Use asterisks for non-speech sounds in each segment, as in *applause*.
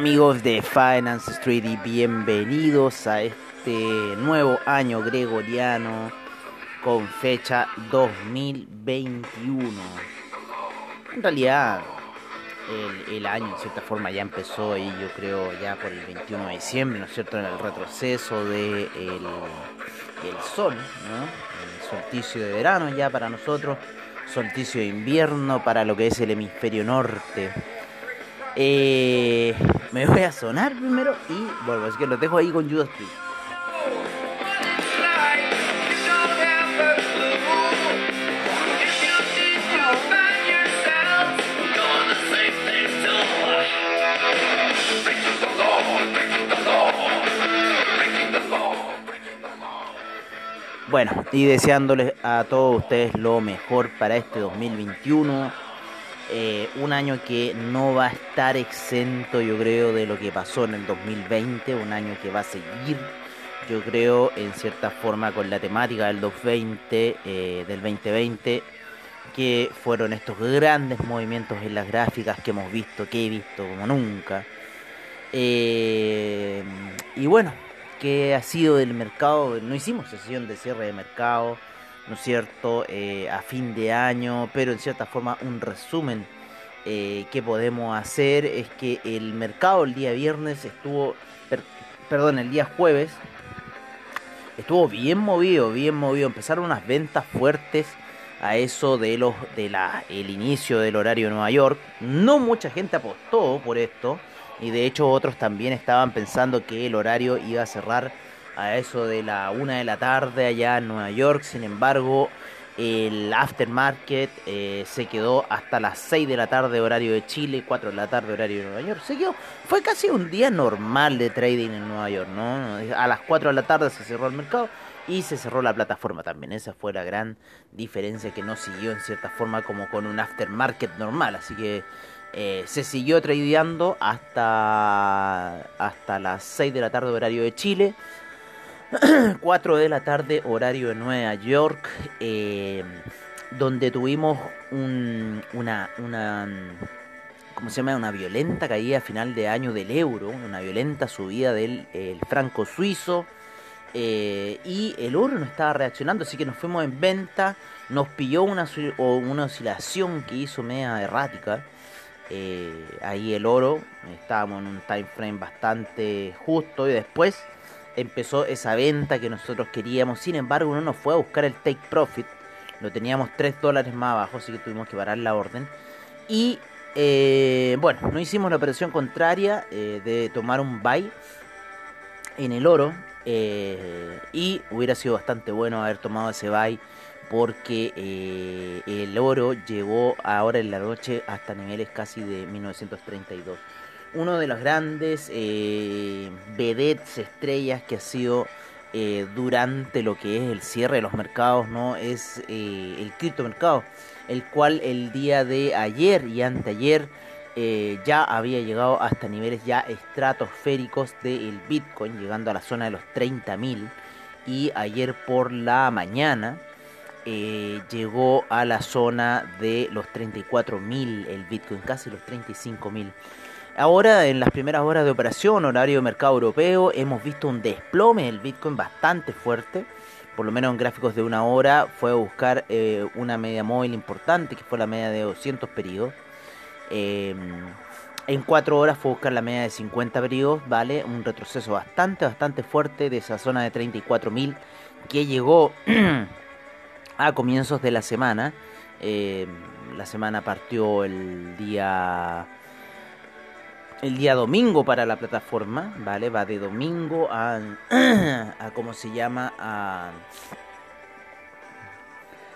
Amigos de Finance Street y bienvenidos a este nuevo año gregoriano con fecha 2021. En realidad el, año en cierta forma ya empezó y yo creo ya por el 21 de diciembre, ¿no es cierto? En el retroceso del de el sol, ¿no? El solsticio de verano ya para nosotros, solsticio de invierno para lo que es el hemisferio norte. Eh, me voy a sonar primero y vuelvo, así que lo dejo ahí con Judas Priest. Bueno, y deseándoles a todos ustedes lo mejor para este 2021. Eh, un año que no va a estar exento, yo creo, de lo que pasó en el 2020. Un año que va a seguir, yo creo, en cierta forma con la temática del 2020, eh, del 2020, que fueron estos grandes movimientos en las gráficas que hemos visto, que he visto como nunca. Eh, y bueno, que ha sido del mercado. No hicimos sesión de cierre de mercado, ¿no es cierto?, eh, a fin de año, pero en cierta forma un resumen eh, que podemos hacer es que el mercado el día viernes estuvo, perdón, el día jueves estuvo bien movido, bien movido. Empezaron unas ventas fuertes a eso de los de la el inicio del horario de Nueva York. No mucha gente apostó por esto y de hecho otros también estaban pensando que el horario iba a cerrar a eso de la una de la tarde allá en Nueva York. Sin embargo, el aftermarket eh, se quedó hasta las 6 de la tarde horario de Chile, 4 de la tarde horario de Nueva York. Se quedó, fue casi un día normal de trading en Nueva York, ¿no? A las 4 de la tarde se cerró el mercado y se cerró la plataforma también. Esa fue la gran diferencia que no siguió en cierta forma como con un aftermarket normal. Así que eh, se siguió tradeando hasta, hasta las 6 de la tarde horario de Chile, *clears throat* 4 de la tarde horario de Nueva York, eh, donde tuvimos una, una, ¿cómo se llama? Una violenta caída a final de año del euro, una violenta subida del franco suizo. Eh, y el oro no estaba reaccionando, así que nos fuimos en venta. Nos pilló una, una oscilación que hizo media errática. Eh, ahí el oro, estábamos en un time frame bastante justo y después empezó esa venta que nosotros queríamos. Sin embargo, uno nos fue a buscar el take profit. Lo teníamos 3 dólares más abajo, así que tuvimos que parar la orden. Y eh, bueno, no hicimos la operación contraria eh, de tomar un buy en el oro. y hubiera sido bastante bueno haber tomado ese buy porque eh, el oro llegó ahora en la noche hasta niveles casi de 1932. Uno de los grandes eh, vedettes, estrellas que ha sido eh, durante lo que es el cierre de los mercados, ¿no? Es eh, el criptomercado, el cual el día de ayer y anteayer ya había llegado hasta niveles ya estratosféricos del Bitcoin, llegando a la zona de los 30.000 y ayer por la mañana eh, llegó a la zona de los 34.000 el Bitcoin, casi los 35.000. Ahora, en las primeras horas de operación, horario de mercado europeo, hemos visto un desplome del Bitcoin bastante fuerte. Por lo menos en gráficos de una hora, fue a buscar eh, una media móvil importante, que fue la media de 200 periodos. Em, en 4 horas fue a buscar la media de 50 periodos, ¿vale? Un retroceso bastante, bastante fuerte de esa zona de 34.000 que llegó *clears throat* a comienzos de la semana. Eh, la semana partió el día el día domingo para la plataforma, ¿vale? Va de domingo a, *clears throat* a ¿cómo se llama? A,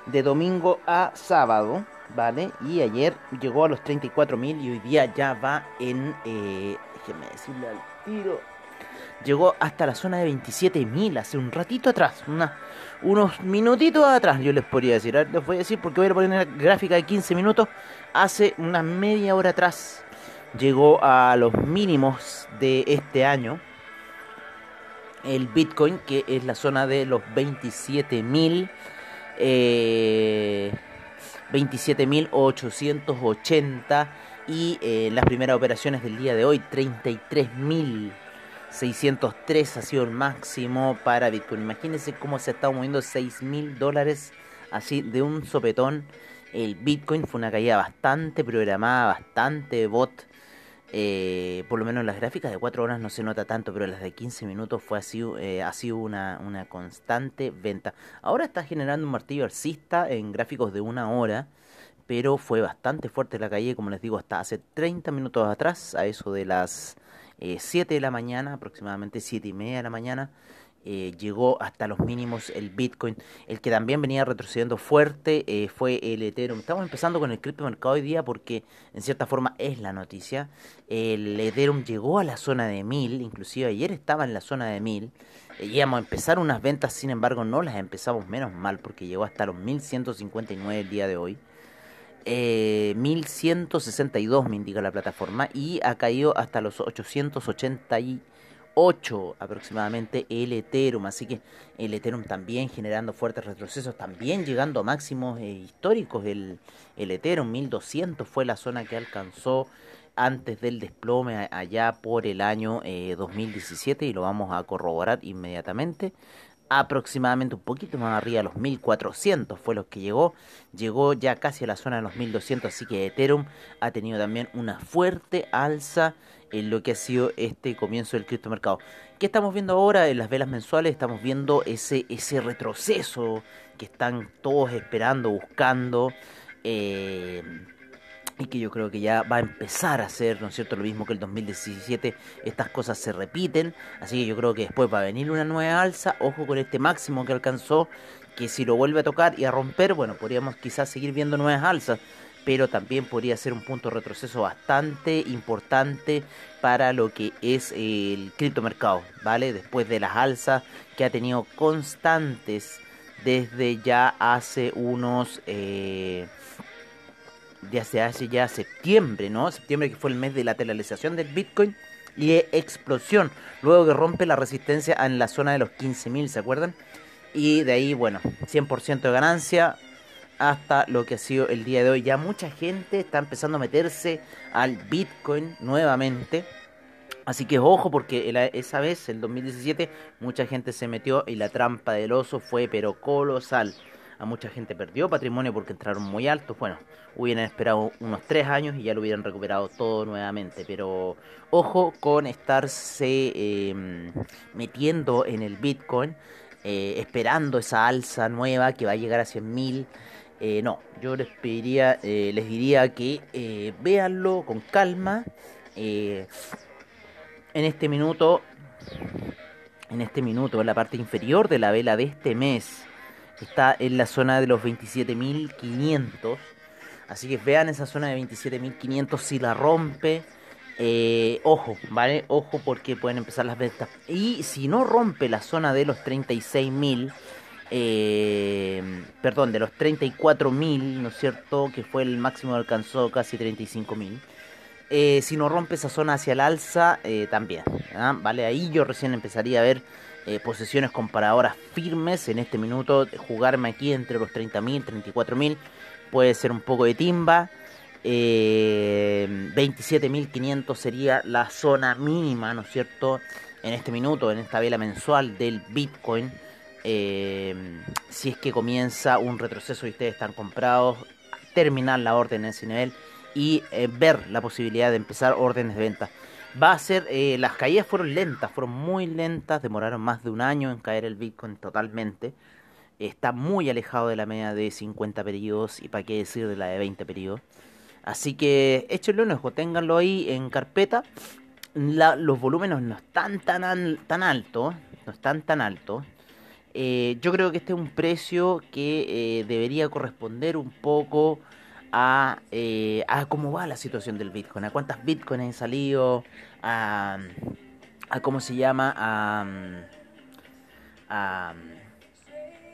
de domingo a sábado, ¿vale? Y ayer llegó a los 34.000 y hoy día ya va en, eh, déjenme decirle al tiro, llegó hasta la zona de 27.000 hace un ratito atrás, unos minutitos atrás yo les podría decir, les voy a decir porque voy a poner una gráfica de 15 minutos, hace una media hora atrás llegó a los mínimos de este año el Bitcoin, que es la zona de los 27.000 eh, 27.880 y eh, las primeras operaciones del día de hoy 33.603 ha sido el máximo para Bitcoin. Imagínense cómo se ha estado moviendo 6.000 dólares así de un sopetón. El Bitcoin fue una caída bastante programada, bastante bot eh, por lo menos en las gráficas de 4 horas no se nota tanto, pero las de 15 minutos fue así, eh, ha sido una, una, constante venta. Ahora está generando un martillo alcista en gráficos de una hora, pero fue bastante fuerte la calle, como les digo, hasta hace 30 minutos atrás, a eso de las 7 eh, de la mañana, aproximadamente 7 y media de la mañana. Eh, llegó hasta los mínimos el Bitcoin. El que también venía retrocediendo fuerte eh, fue el Ethereum. Estamos empezando con el criptomercado hoy día porque en cierta forma es la noticia. El Ethereum llegó a la zona de 1000, inclusive ayer estaba en la zona de 1000. Eh, íbamos a empezar unas ventas, sin embargo no las empezamos menos mal porque llegó hasta los 1159 el día de hoy. 1162 me indica la plataforma y ha caído hasta los 880 8 aproximadamente el Ethereum, así que el Ethereum también generando fuertes retrocesos, también llegando a máximos eh, históricos, el, el Ethereum 1200 fue la zona que alcanzó antes del desplome allá por el año 2017 eh, y lo vamos a corroborar inmediatamente. Aproximadamente un poquito más arriba los 1400 fue lo que llegó llegó ya casi a la zona de los 1200 así que Ethereum ha tenido también una fuerte alza en lo que ha sido este comienzo del criptomercado. ¿Qué estamos viendo ahora en las velas mensuales? Estamos viendo ese, ese retroceso que están todos esperando, buscando. Eh, y que yo creo que ya va a empezar a ser, ¿no es cierto?, lo mismo que el 2017, estas cosas se repiten, así que yo creo que después va a venir una nueva alza, ojo con este máximo que alcanzó, que si lo vuelve a tocar y a romper, bueno, podríamos quizás seguir viendo nuevas alzas, pero también podría ser un punto de retroceso bastante importante para lo que es el criptomercado, ¿vale? Después de las alzas que ha tenido constantes desde ya hace unos... Eh, desde hace ya septiembre, ¿no? Septiembre que fue el mes de la lateralización del Bitcoin y de explosión, luego que rompe la resistencia en la zona de los 15.000, ¿se acuerdan? Y de ahí, bueno, 100% de ganancia, hasta lo que ha sido el día de hoy. Ya mucha gente está empezando a meterse al Bitcoin nuevamente. Así que ojo porque esa vez, el 2017, mucha gente se metió y la trampa del oso fue pero colosal. A mucha gente perdió patrimonio porque entraron muy altos. Bueno, hubieran esperado unos tres años y ya lo hubieran recuperado todo nuevamente. Pero ojo con estarse em, metiendo en el Bitcoin, eh, esperando esa alza nueva que va a llegar a 100.000 eh, no, yo les pediría, eh, les diría que eh, véanlo con calma. en este minuto, en este minuto, en la parte inferior de la vela de este mes, está en la zona de los 27.500. Así que vean esa zona de 27.500 si la rompe. ojo, ¿vale? Ojo porque pueden empezar las ventas. Y si no rompe la zona de los 36.000 eh, perdón, de los 34.000, ¿no es cierto? Que fue el máximo alcanzó casi 35.000. Eh, si no rompe esa zona hacia el alza, eh, también. ¿Vale? Ahí yo recién empezaría a ver eh, posesiones comparadoras firmes en este minuto. Jugarme aquí entre los 30.000, 34.000 puede ser un poco de timba. 27.500 sería la zona mínima, ¿no es cierto? En este minuto, en esta vela mensual del Bitcoin. Eh, si es que comienza un retroceso y ustedes están comprados, terminar la orden en ese nivel y eh, ver la posibilidad de empezar órdenes de venta. Va a ser, eh, las caídas fueron lentas, fueron muy lentas, demoraron más de un año en caer el Bitcoin totalmente. Está muy alejado de la media de 50 periodos y para qué decir de la de 20 periodos. Así que échenle un ojo, ténganlo ahí en carpeta. los volúmenes no están tan, tan altos, no están tan altos. Eh, yo creo que este es un precio que eh, debería corresponder un poco a, eh, a, cómo va la situación del Bitcoin, a cuántas Bitcoins han salido, a, a cómo se llama, a,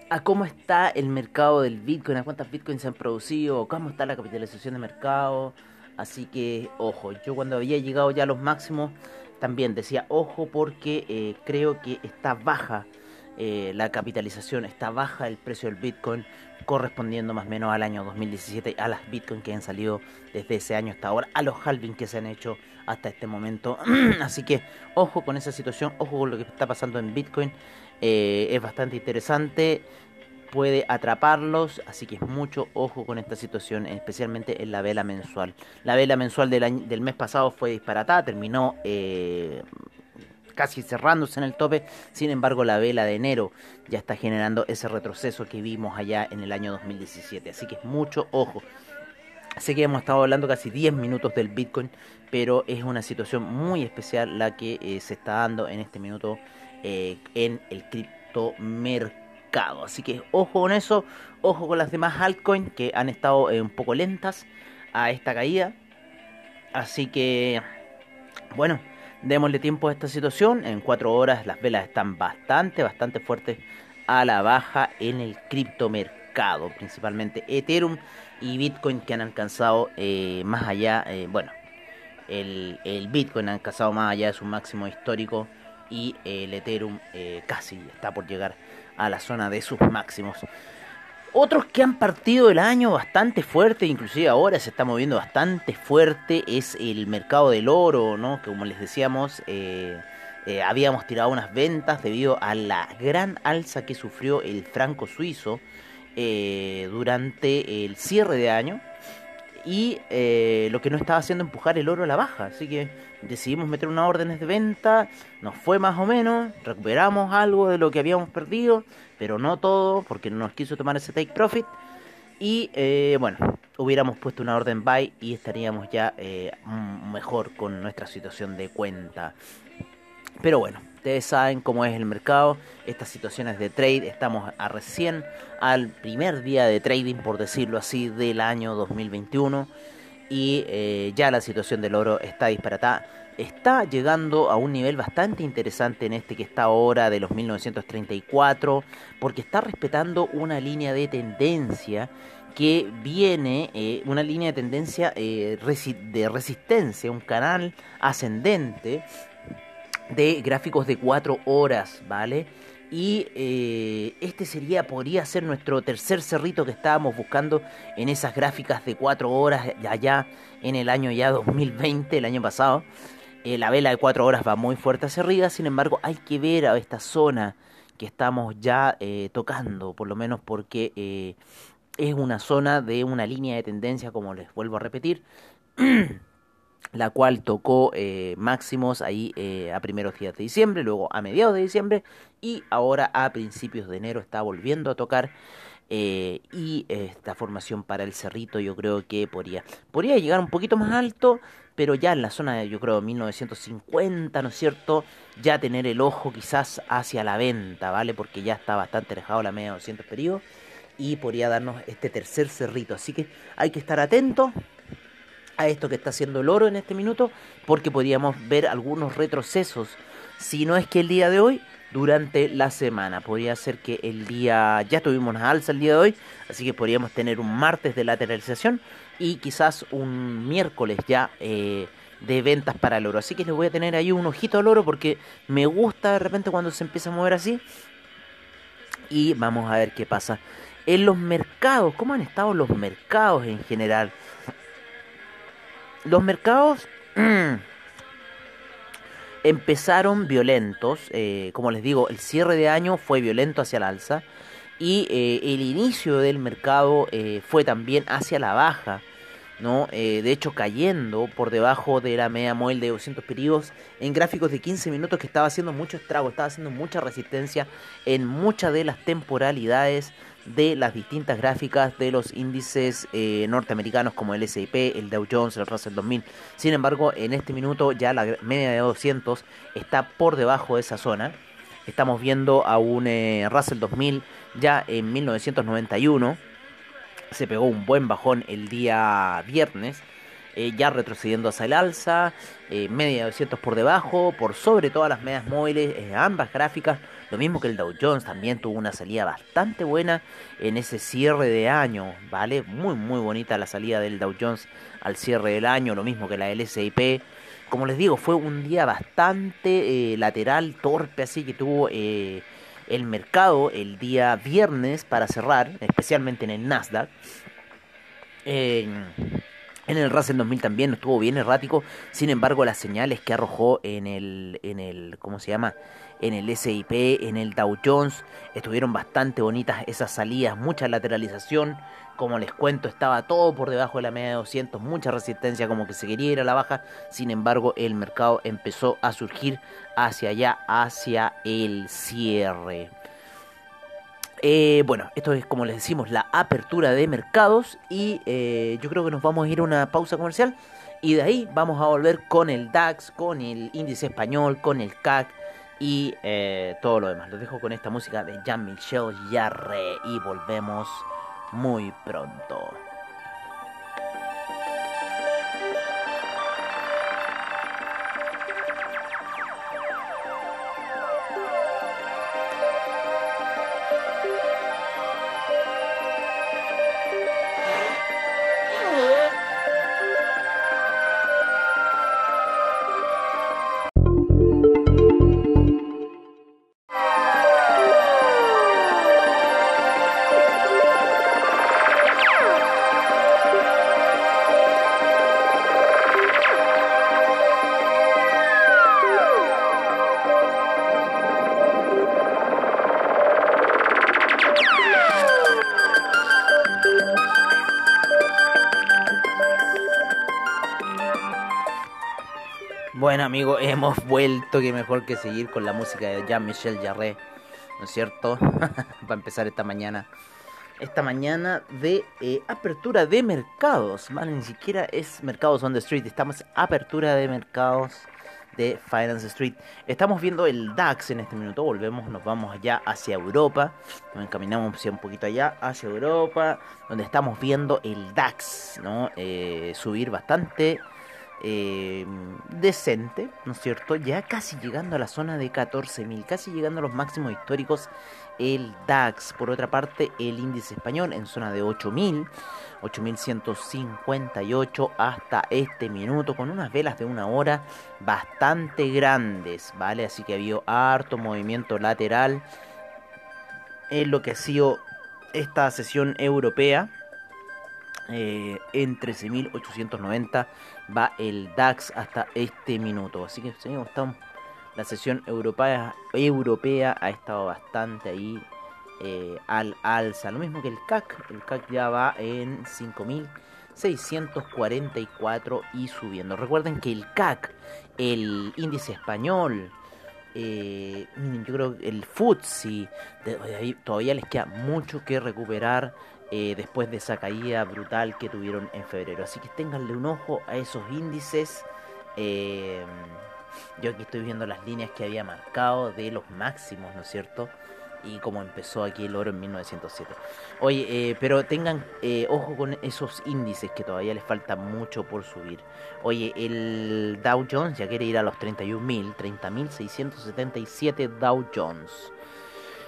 a, cómo está el mercado del Bitcoin, a cuántas Bitcoins se han producido, cómo está la capitalización de mercado. Así que, ojo, yo cuando había llegado ya a los máximos, también decía, ojo, porque creo que está baja eh, la capitalización, está baja el precio del Bitcoin, correspondiendo más o menos al año 2017, a las Bitcoin que han salido desde ese año hasta ahora, a los halving que se han hecho hasta este momento. *clears throat* Así que ojo con esa situación, ojo con lo que está pasando en Bitcoin, eh, es bastante interesante puede atraparlos, así que es mucho ojo con esta situación, especialmente en la vela mensual. La vela mensual del, del mes pasado fue disparatada, terminó eh, casi cerrándose en el tope. Sin embargo, la vela de enero ya está generando ese retroceso que vimos allá en el año 2017. Así que mucho ojo. Sé que hemos estado hablando casi 10 minutos del Bitcoin, pero es una situación muy especial la que eh, se está dando en este minuto eh, en el criptomercado. Así que ojo con eso, ojo con las demás altcoins que han estado eh, un poco lentas a esta caída. Así que, bueno, Démosle tiempo a esta situación. En cuatro horas las velas están bastante, bastante fuertes a la baja en el criptomercado. Principalmente Ethereum y Bitcoin que han alcanzado eh, más allá, eh, bueno, el, Bitcoin ha alcanzado más allá de su máximo histórico y el Ethereum eh, casi está por llegar a la zona de sus máximos. Otros que han partido el año bastante fuerte, inclusive ahora se está moviendo bastante fuerte, es el mercado del oro, ¿no? Que como les decíamos, eh, eh, habíamos tirado unas ventas debido a la gran alza que sufrió el franco suizo eh, durante el cierre de año y lo que no estaba haciendo empujar el oro a la baja. Así que decidimos meter unas órdenes de venta, nos fue más o menos, recuperamos algo de lo que habíamos perdido pero no todo, porque no nos quiso tomar ese take profit. Y eh, bueno, hubiéramos puesto una orden buy y estaríamos ya eh, mejor con nuestra situación de cuenta. Pero bueno, ustedes saben cómo es el mercado, estas situaciones de trade, estamos a recién al primer día de trading, por decirlo así, del año 2021 y eh, ya la situación del oro está disparatada está llegando a un nivel bastante interesante en este que está ahora de los 1934, porque está respetando una línea de tendencia que viene, eh, una línea de tendencia eh, de resistencia, un canal ascendente de gráficos de 4 horas, ¿vale? Y eh, este sería, podría ser nuestro tercer cerrito que estábamos buscando en esas gráficas de 4 horas allá en el año ya 2020, el año pasado. Eh, la vela de 4 horas va muy fuerte hacia arriba, sin embargo hay que ver a esta zona que estamos ya eh, tocando, por lo menos porque es una zona de una línea de tendencia, como les vuelvo a repetir, *clears throat* la cual tocó máximos ahí a primeros días de diciembre, luego a mediados de diciembre y ahora a principios de enero está volviendo a tocar. y esta formación para el cerrito yo creo que podría, podría llegar un poquito más alto, pero ya en la zona de, yo creo, 1950, ¿no es cierto? Ya tener el ojo quizás hacia la venta, ¿vale? Porque ya está bastante alejado la media de 200 periodos y podría darnos este tercer cerrito. Así que hay que estar atento a esto que está haciendo el oro en este minuto, porque podríamos ver algunos retrocesos, si no es que el día de hoy, durante la semana. Podría ser que el día, ya tuvimos una alza el día de hoy, así que podríamos tener un martes de lateralización y quizás un miércoles ya eh, de ventas para el oro. Así que les voy a tener ahí un ojito al oro porque me gusta de repente cuando se empieza a mover así. Y vamos a ver qué pasa. En los mercados, ¿cómo han estado los mercados en general? Los mercados empezaron violentos. Eh, como les digo, el cierre de año fue violento hacia el alza. Y eh, el inicio del mercado fue también hacia la baja ¿no? Eh, de hecho, cayendo por debajo de la media móvil de 200 periodos en gráficos de 15 minutos que estaba haciendo mucho estrago, estaba haciendo mucha resistencia en muchas de las temporalidades de las distintas gráficas de los índices eh, norteamericanos como el S&P, el Dow Jones, el Russell 2000. Sin embargo, en este minuto ya la media de 200 está por debajo de esa zona. Estamos viendo a un eh, Russell 2000 ya en 1991 se pegó un buen bajón el día viernes, eh, ya retrocediendo hacia el alza, eh, media de 200 por debajo, por sobre todas las medias móviles, eh, ambas gráficas, lo mismo que el Dow Jones también tuvo una salida bastante buena en ese cierre de año, ¿vale? Muy, muy bonita la salida del Dow Jones al cierre del año, lo mismo que la S&P. Como les digo, fue un día bastante lateral, torpe, así que tuvo el mercado el día viernes para cerrar, especialmente en el Nasdaq. En, el Russell 2000 también estuvo bien errático, sin embargo las señales que arrojó en el, en el ¿cómo se llama? En el SIP, en el Dow Jones, estuvieron bastante bonitas esas salidas, mucha lateralización, como les cuento, estaba todo por debajo de la media de 200, mucha resistencia, como que se quería ir a la baja. Sin embargo, el mercado empezó a surgir hacia allá, hacia el cierre. Eh, bueno, esto es como les decimos la apertura de mercados y eh, yo creo que nos vamos a ir a una pausa comercial y de ahí vamos a volver con el DAX, con el índice español, con el CAC y eh, todo lo demás. Los dejo con esta música de Jean-Michel Jarre y volvemos muy pronto. Amigos, hemos vuelto, que mejor que seguir con la música de Jean-Michel Jarre, ¿no es cierto? *laughs* Va a empezar esta mañana. Esta mañana de eh, apertura de mercados, ¿vale? Ni siquiera es mercados on the street, estamos apertura de mercados de Finance Street. Estamos viendo el DAX en este minuto, volvemos, nos vamos allá hacia Europa, nos encaminamos un poquito allá hacia Europa, donde estamos viendo el DAX, ¿no? Eh, subir bastante eh, decente, ¿no es cierto? Ya casi llegando a la zona de 14.000, casi llegando a los máximos históricos el DAX. Por otra parte, el índice español en zona de 8.000, 8.158 hasta este minuto, con unas velas de una hora bastante grandes, ¿vale? Así que ha habido harto movimiento lateral en lo que ha sido esta sesión europea eh, en 13.890 va el DAX hasta este minuto. Así que seguimos, estamos, la sesión europea, europea ha estado bastante ahí eh, al alza. Lo mismo que el CAC. El CAC ya va en 5.644 y subiendo. Recuerden que el CAC, el índice español, eh, yo creo que el FTSE, todavía les queda mucho que recuperar eh, después de esa caída brutal que tuvieron en febrero. Así que ténganle un ojo a esos índices. Eh, yo aquí estoy viendo las líneas que había marcado de los máximos, ¿no es cierto? Y como empezó aquí el oro en 1907. Oye, eh, pero tengan ojo con esos índices que todavía les falta mucho por subir. Oye, el Dow Jones ya quiere ir a los 31.000, 30.677 Dow Jones.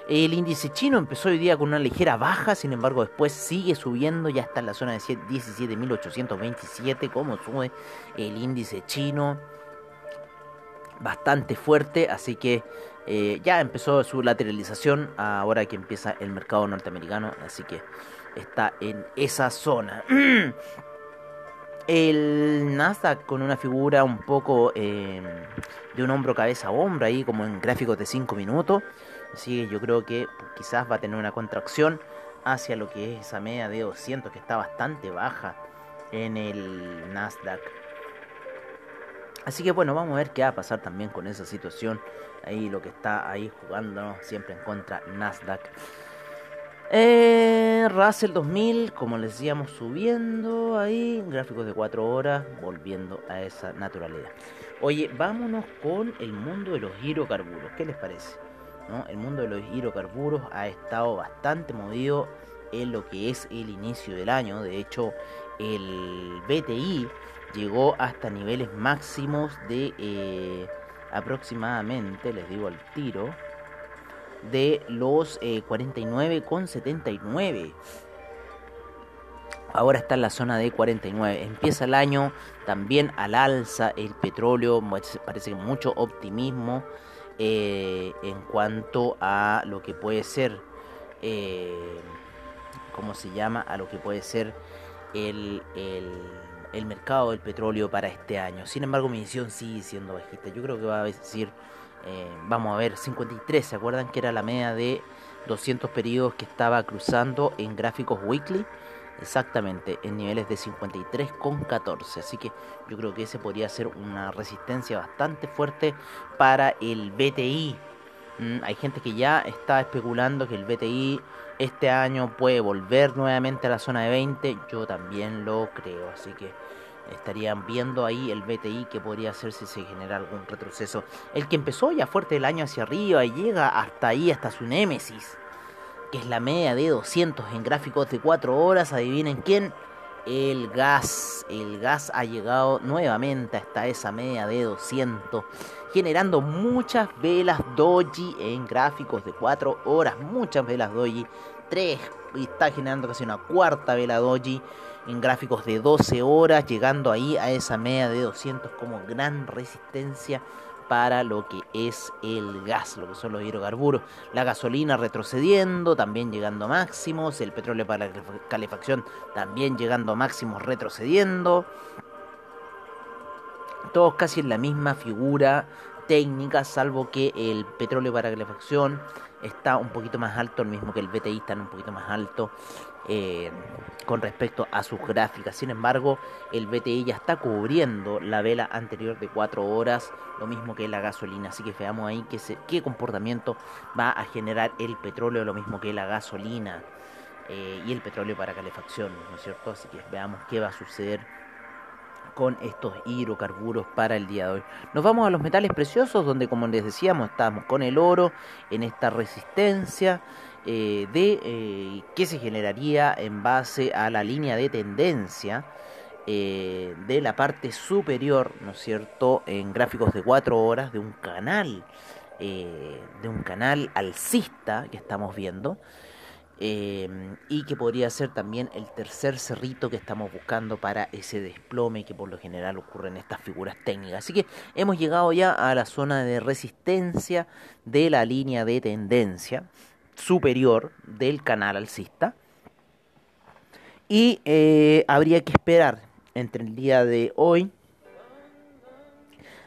El índice chino empezó hoy día con una ligera baja, sin embargo después sigue subiendo, ya está en la zona de 17.827, como sube el índice chino, bastante fuerte, así que eh, ya empezó su lateralización, ahora que empieza el mercado norteamericano, así que está en esa zona. *clears throat* El Nasdaq con una figura un poco eh, de un hombro cabeza a hombro ahí como en gráficos de 5 minutos. Así que yo creo que quizás va a tener una contracción hacia lo que es esa media de 200 que está bastante baja en el Nasdaq. Así que bueno, vamos a ver qué va a pasar también con esa situación. Ahí lo que está ahí jugando siempre en contra Nasdaq. Eh, Russell 2000, como les decíamos, subiendo ahí, gráficos de 4 horas, volviendo a esa naturalidad. Oye, vámonos con el mundo de los hidrocarburos. ¿Qué les parece? El mundo de los hidrocarburos ha estado bastante movido en lo que es el inicio del año. De hecho, el BTI llegó hasta niveles máximos de eh, aproximadamente, les digo al tiro, de los eh, 49,79. Ahora está en la zona de 49. Empieza el año también al alza el petróleo. Parece que mucho optimismo eh, en cuanto a lo que puede ser, eh, ¿cómo se llama? A lo que puede ser el, el, mercado del petróleo para este año. Sin embargo, mi visión sigue siendo bajista. Yo creo que va a decir eh, vamos a ver, 53, ¿se acuerdan que era la media de 200 periodos que estaba cruzando en gráficos weekly? Exactamente, en niveles de 53,14. Así que yo creo que ese podría ser una resistencia bastante fuerte para el BTI. Mm, hay gente que ya está especulando que el BTI este año puede volver nuevamente a la zona de 20. Yo también lo creo. Así que estarían viendo ahí el BTI que podría hacer si se genera algún retroceso. El que empezó ya fuerte el año hacia arriba y llega hasta ahí, hasta su némesis, que es la media de 200 en gráficos de 4 horas. Adivinen quién. El gas. El gas ha llegado nuevamente hasta esa media de 200. Generando muchas velas doji en gráficos de 4 horas. Muchas velas doji. 3. Y está generando casi una cuarta vela doji en gráficos de 12 horas, llegando ahí a esa media de 200 como gran resistencia para lo que es el gas, lo que son los hidrocarburos. La gasolina retrocediendo, también llegando a máximos. El petróleo para la calefacción también llegando a máximos, retrocediendo. Todos casi en la misma figura técnica, salvo que el petróleo para calefacción está un poquito más alto, el mismo que el BTI está un poquito más alto. Eh, con respecto a sus gráficas. Sin embargo, el BTI ya está cubriendo la vela anterior de 4 horas, lo mismo que la gasolina. Así que veamos ahí qué, qué comportamiento va a generar el petróleo, lo mismo que la gasolina eh, y el petróleo para calefacción, ¿no es cierto? Así que veamos qué va a suceder con estos hidrocarburos para el día de hoy. Nos vamos a los metales preciosos, donde como les decíamos, estamos con el oro en esta resistencia. Eh, de eh, qué se generaría en base a la línea de tendencia eh, de la parte superior, ¿no es cierto?, en gráficos de 4 horas de un canal, de un canal alcista que estamos viendo. Y que podría ser también el tercer cerrito que estamos buscando para ese desplome que por lo general ocurre en estas figuras técnicas. Así que hemos llegado ya a la zona de resistencia de la línea de tendencia superior del canal alcista. Y eh, habría que esperar entre el día de hoy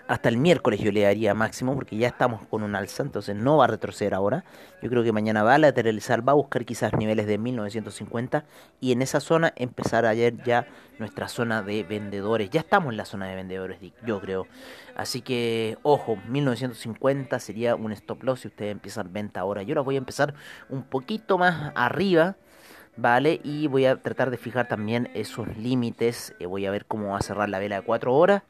hasta el miércoles yo le daría máximo porque ya estamos con un alza, entonces no va a retroceder ahora. Yo creo que mañana va a lateralizar, va a buscar quizás niveles de 1950 y en esa zona empezar ayer ya nuestra zona de vendedores. Ya estamos en la zona de vendedores, yo creo. Así que, ojo, 1950 sería un stop loss si ustedes empiezan venta ahora. Yo ahora voy a empezar un poquito más arriba. ¿vale? Y voy a tratar de fijar también esos límites. Eh, voy a ver cómo va a cerrar la vela de 4 horas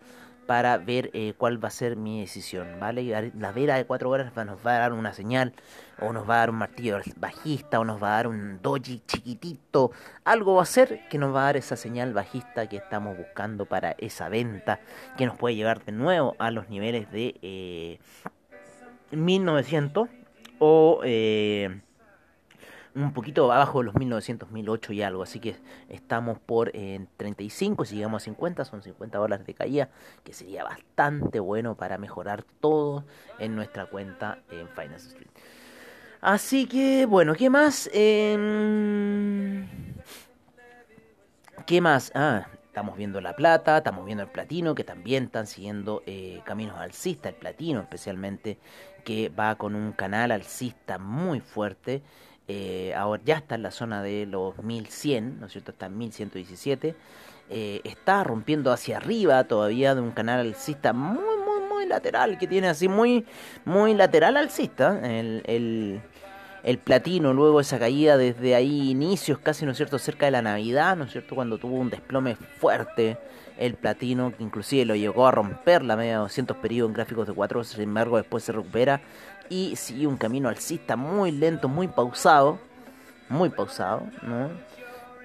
para ver eh, cuál va a ser mi decisión, ¿vale? La vela de 4 horas nos va a dar una señal, o nos va a dar un martillo bajista, o nos va a dar un doji chiquitito, algo va a ser que nos va a dar esa señal bajista que estamos buscando para esa venta, que nos puede llevar de nuevo a los niveles de eh, 1900 o... Eh, un poquito abajo de los 1900, 1008 y algo. Así que estamos por en 35. Si llegamos a 50, son 50 dólares de caída. Que sería bastante bueno para mejorar todo en nuestra cuenta en Finance Street. Así que, bueno, ¿qué más? Eh... ¿Qué más? Ah, estamos viendo la plata, estamos viendo el platino, que también están siguiendo eh, caminos alcistas, el platino especialmente, que va con un canal alcista muy fuerte. Eh, ahora ya está en la zona de los 1100, ¿no es cierto? Está en 1117. Eh, está rompiendo hacia arriba todavía de un canal alcista muy, muy, muy lateral, que tiene así muy, muy lateral alcista. El, el, platino, luego esa caída desde ahí, inicios casi, ¿no es cierto?, cerca de la Navidad, ¿no es cierto?, cuando tuvo un desplome fuerte el platino, que inclusive lo llegó a romper la media de 200 periodos en gráficos de 4, sin embargo después se recupera y sigue un camino alcista muy lento, muy pausado, muy pausado, ¿no?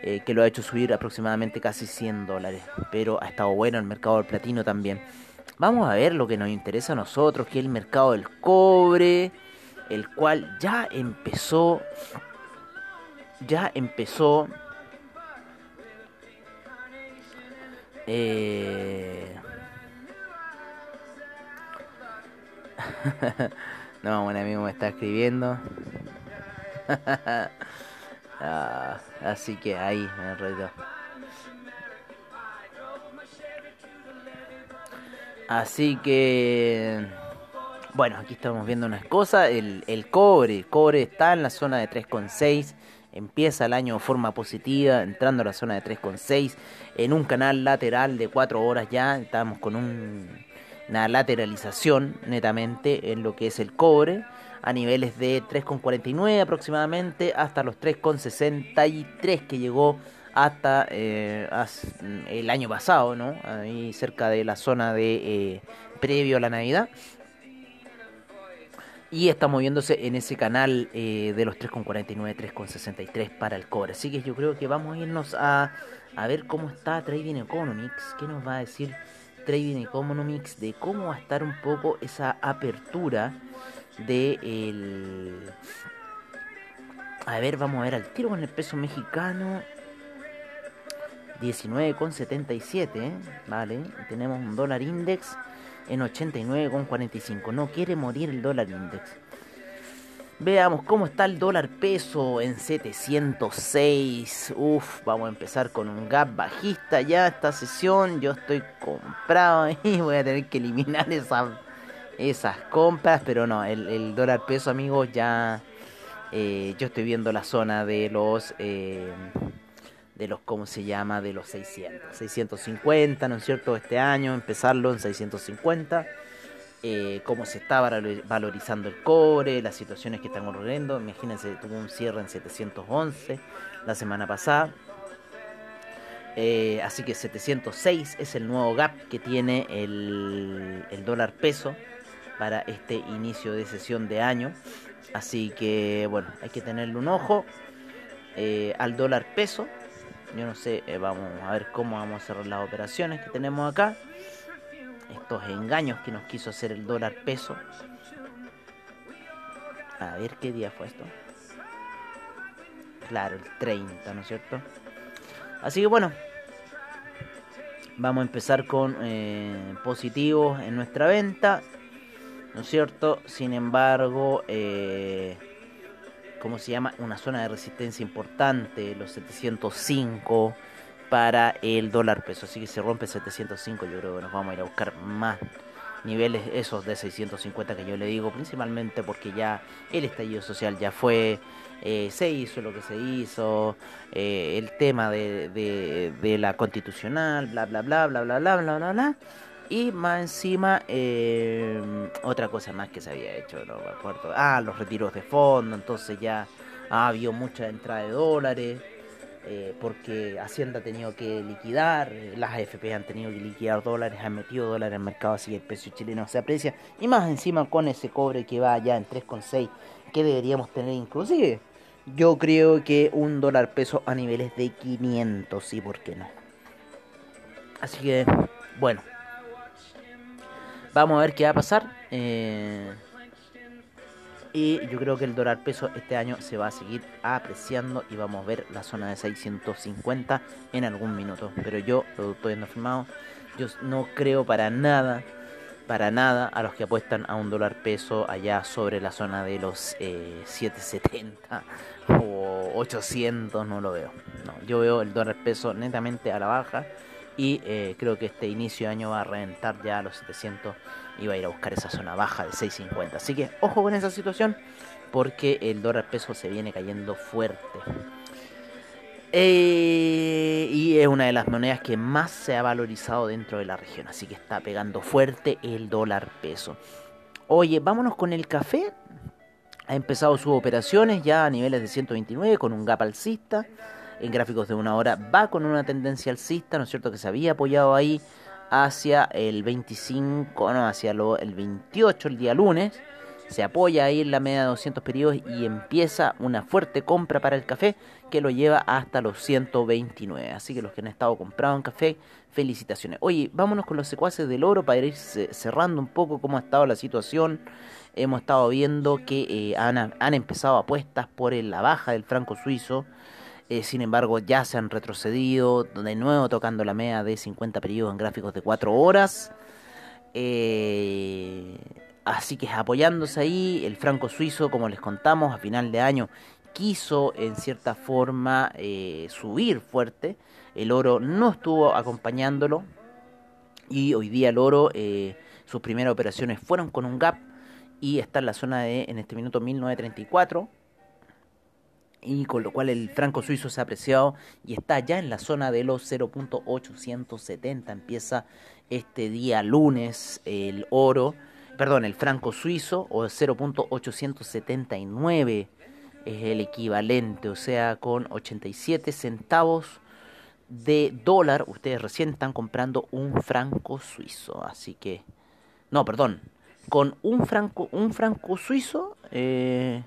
Eh, que lo ha hecho subir aproximadamente casi 100 dólares, pero ha estado bueno el mercado del platino también. Vamos a ver lo que nos interesa a nosotros, que es el mercado del cobre, el cual ya empezó, ya empezó eh, *laughs* no, un amigo me está escribiendo. *laughs* Ah, así que ahí me enredó. Así que... Bueno, aquí estamos viendo unas cosas. El, el cobre, el cobre está en la zona de 3,6. Empieza el año de forma positiva, entrando a la zona de 3,6. En un canal lateral de 4 horas ya. Estamos con un una lateralización netamente en lo que es el cobre a niveles de 3,49 aproximadamente hasta los 3,63 que llegó hasta eh, el año pasado, ¿no? Ahí cerca de la zona de eh, previo a la Navidad. Y está moviéndose en ese canal eh, de los 3,49, 3,63 para el cobre. Así que yo creo que vamos a irnos a, a ver cómo está Trading Economics. ¿Qué nos va a decir Trading Economics de cómo va a estar un poco esa apertura de el... A ver, vamos a ver al tiro con el peso mexicano. 19,77, ¿eh? ¿vale? Tenemos un dólar index en 89,45. No quiere morir el dólar index. Veamos cómo está el dólar peso en 706. Uf, vamos a empezar con un gap bajista ya esta sesión. Yo estoy comprado *laughs* y voy a tener que eliminar esas, esas compras. Pero no, el, dólar peso, amigos, ya eh, yo estoy viendo la zona de los... Eh, de los, ¿cómo se llama? De los 600. 650, ¿no es cierto? Este año, empezarlo en 650 eh, cómo se está valorizando el cobre, las situaciones que están ocurriendo. Imagínense, tuvo un cierre en 711 la semana pasada. Eh, así que 706 es el nuevo gap que tiene el, dólar peso para este inicio de sesión de año. Así que bueno, hay que tenerle un ojo eh, al dólar peso. Yo no sé, eh, vamos a ver cómo vamos a cerrar las operaciones que tenemos acá estos engaños que nos quiso hacer el dólar peso. A ver qué día fue esto. Claro, el 30, ¿no es cierto? Así que bueno, vamos a empezar con eh, positivos en nuestra venta, ¿no es cierto? Sin embargo, eh, ¿cómo se llama? Una zona de resistencia importante, los 705 para el dólar peso. Así que se rompe 705, yo creo que nos vamos a ir a buscar más niveles esos de 650 que yo le digo, principalmente porque ya el estallido social ya fue, eh, se hizo lo que se hizo, eh, el tema de, de, la constitucional, bla bla bla bla bla bla bla bla bla. Y más encima, eh, otra cosa más que se había hecho, no me acuerdo. Ah, los retiros de fondo, entonces ya ha habido mucha entrada de dólares. Eh, porque Hacienda ha tenido que liquidar, eh, las AFP han tenido que liquidar dólares, han metido dólares el mercado, así que el precio chileno se aprecia. Y más encima con ese cobre que va ya en 3,6, que deberíamos tener inclusive. Yo creo que un dólar peso a niveles de 500, sí, ¿por qué no? Así que, bueno. Vamos a ver qué va a pasar. Eh, y yo creo que el dólar peso este año se va a seguir apreciando y vamos a ver la zona de 650 en algún minuto. Pero yo, lo estoy firmado, yo no creo para nada, para nada a los que apuestan a un dólar peso allá sobre la zona de los 770 eh, o 800, no lo veo. No, yo veo el dólar peso netamente a la baja y eh, creo que este inicio de año va a reventar ya a los 700 va a ir a buscar esa zona baja de 650. Así que ojo con esa situación. porque el dólar peso se viene cayendo fuerte. Eh, y es una de las monedas que más se ha valorizado dentro de la región, así que está pegando fuerte el dólar peso. Oye, vámonos con el café. Ha empezado sus operaciones ya a niveles de 129 con un gap alcista. En gráficos de una hora va con una tendencia alcista, ¿no es cierto? Que se había apoyado ahí hacia el 25, no, hacia el 28 el día lunes se apoya ahí en la media de 200 periodos y empieza una fuerte compra para el café que lo lleva hasta los 129. Así que los que han estado comprando en café, felicitaciones. Oye, vámonos con los secuaces del oro para ir cerrando un poco cómo ha estado la situación. Hemos estado viendo que eh, han, han, empezado apuestas por la baja del franco suizo. Eh, sin embargo, ya se han retrocedido, de nuevo tocando la media de 50 periodos en gráficos de 4 horas. Eh, Así que apoyándose ahí, el franco suizo, como les contamos, a final de año quiso en cierta forma eh, subir fuerte. El oro no estuvo acompañándolo. Y hoy día el oro, sus primeras operaciones fueron con un gap. Y está en la zona de, en este minuto, 1934. Y con lo cual el franco suizo se ha apreciado y está ya en la zona de los 0.870. Empieza este día lunes el oro perdón, el franco suizo o 0.879 es el equivalente, o sea, con 87 centavos de dólar, ustedes recién están comprando un franco suizo, así que no, perdón, con un franco un franco suizo eh,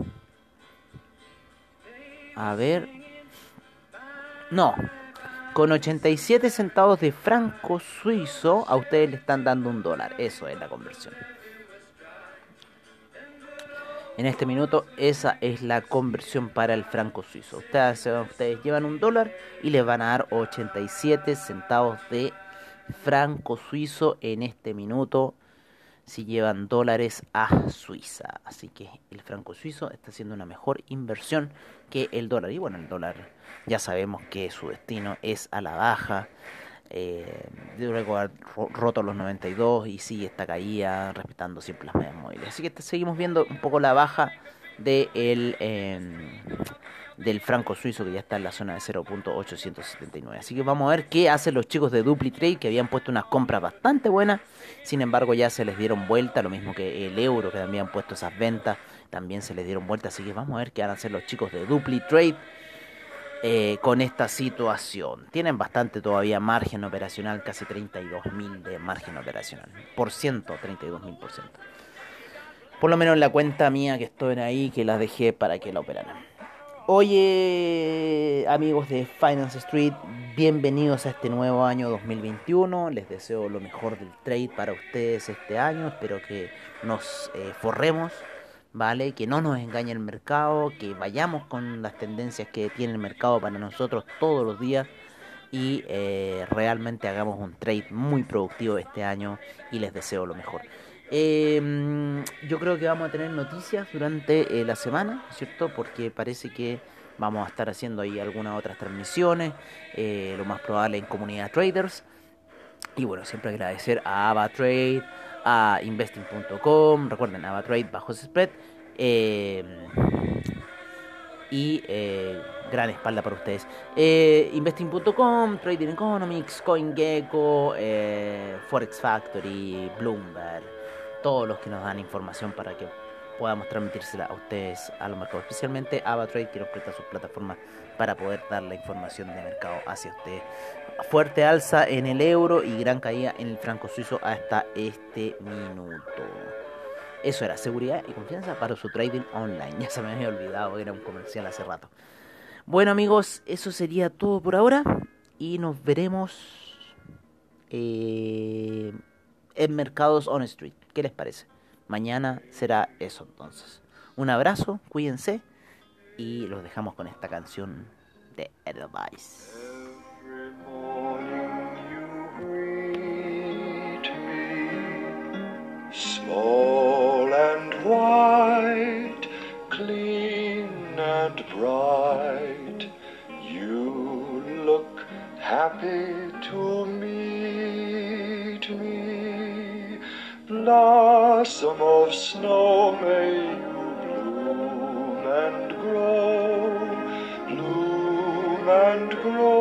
a ver no, con 87 centavos de franco suizo a ustedes le están dando un dólar, eso es la conversión. En este minuto esa es la conversión para el franco suizo. Ustedes, llevan un dólar y les van a dar 87 centavos de franco suizo en este minuto si llevan dólares a Suiza. Así que el franco suizo está haciendo una mejor inversión que el dólar. Y bueno, el dólar ya sabemos que su destino es a la baja eh, luego roto los 92 y sigue esta caída respetando siempre las medias móviles. Así que seguimos viendo un poco la baja de el, em, del franco suizo que ya está en la zona de 0.879. Así que vamos a ver qué hacen los chicos de DupliTrade que habían puesto unas compras bastante buenas. Sin embargo ya se les dieron vuelta, lo mismo que el euro que también han puesto esas ventas, también se les dieron vuelta. Así que vamos a ver qué van a hacer los chicos de DupliTrade eh, con esta situación. Tienen bastante todavía margen operacional, casi 32.000 de margen operacional. Por ciento, 32.000 por ciento. Por lo menos en la cuenta mía que estoy ahí, que la dejé para que la operaran. Oye, amigos de Finance Street, bienvenidos a este nuevo año 2021. Les deseo lo mejor del trade para ustedes este año. Espero que nos eh, forremos ¿vale? Que no nos engañe el mercado, que vayamos con las tendencias que tiene el mercado para nosotros todos los días y eh, realmente hagamos un trade muy productivo este año y les deseo lo mejor. Em, yo creo que vamos a tener noticias durante eh, la semana, ¿cierto? Porque parece que vamos a estar haciendo ahí algunas otras transmisiones, eh, lo más probable en comunidad traders. Y bueno, siempre agradecer a AvaTrade, a investing.com, recuerden, AvaTrade bajo spread. Eh, y eh, gran espalda para ustedes. Investing.com, Trading Economics, CoinGecko, Forex Factory, Bloomberg, todos los que nos dan información para que podamos transmitírsela a ustedes a los mercados, especialmente AvaTrade que nos presta sus plataformas para poder dar la información de mercado hacia ustedes. Fuerte alza en el euro y gran caída en el franco suizo hasta este minuto. Eso era seguridad y confianza para su trading online. *laughs* Ya se me había olvidado, era un comercial hace rato. Bueno amigos, eso sería todo por ahora y nos veremos eh, en Mercados On Street. ¿Qué les parece? Mañana será eso entonces. Un abrazo, cuídense y los dejamos con esta canción de Edelweiss. realm of snow may you bloom and grow, bloom and grow.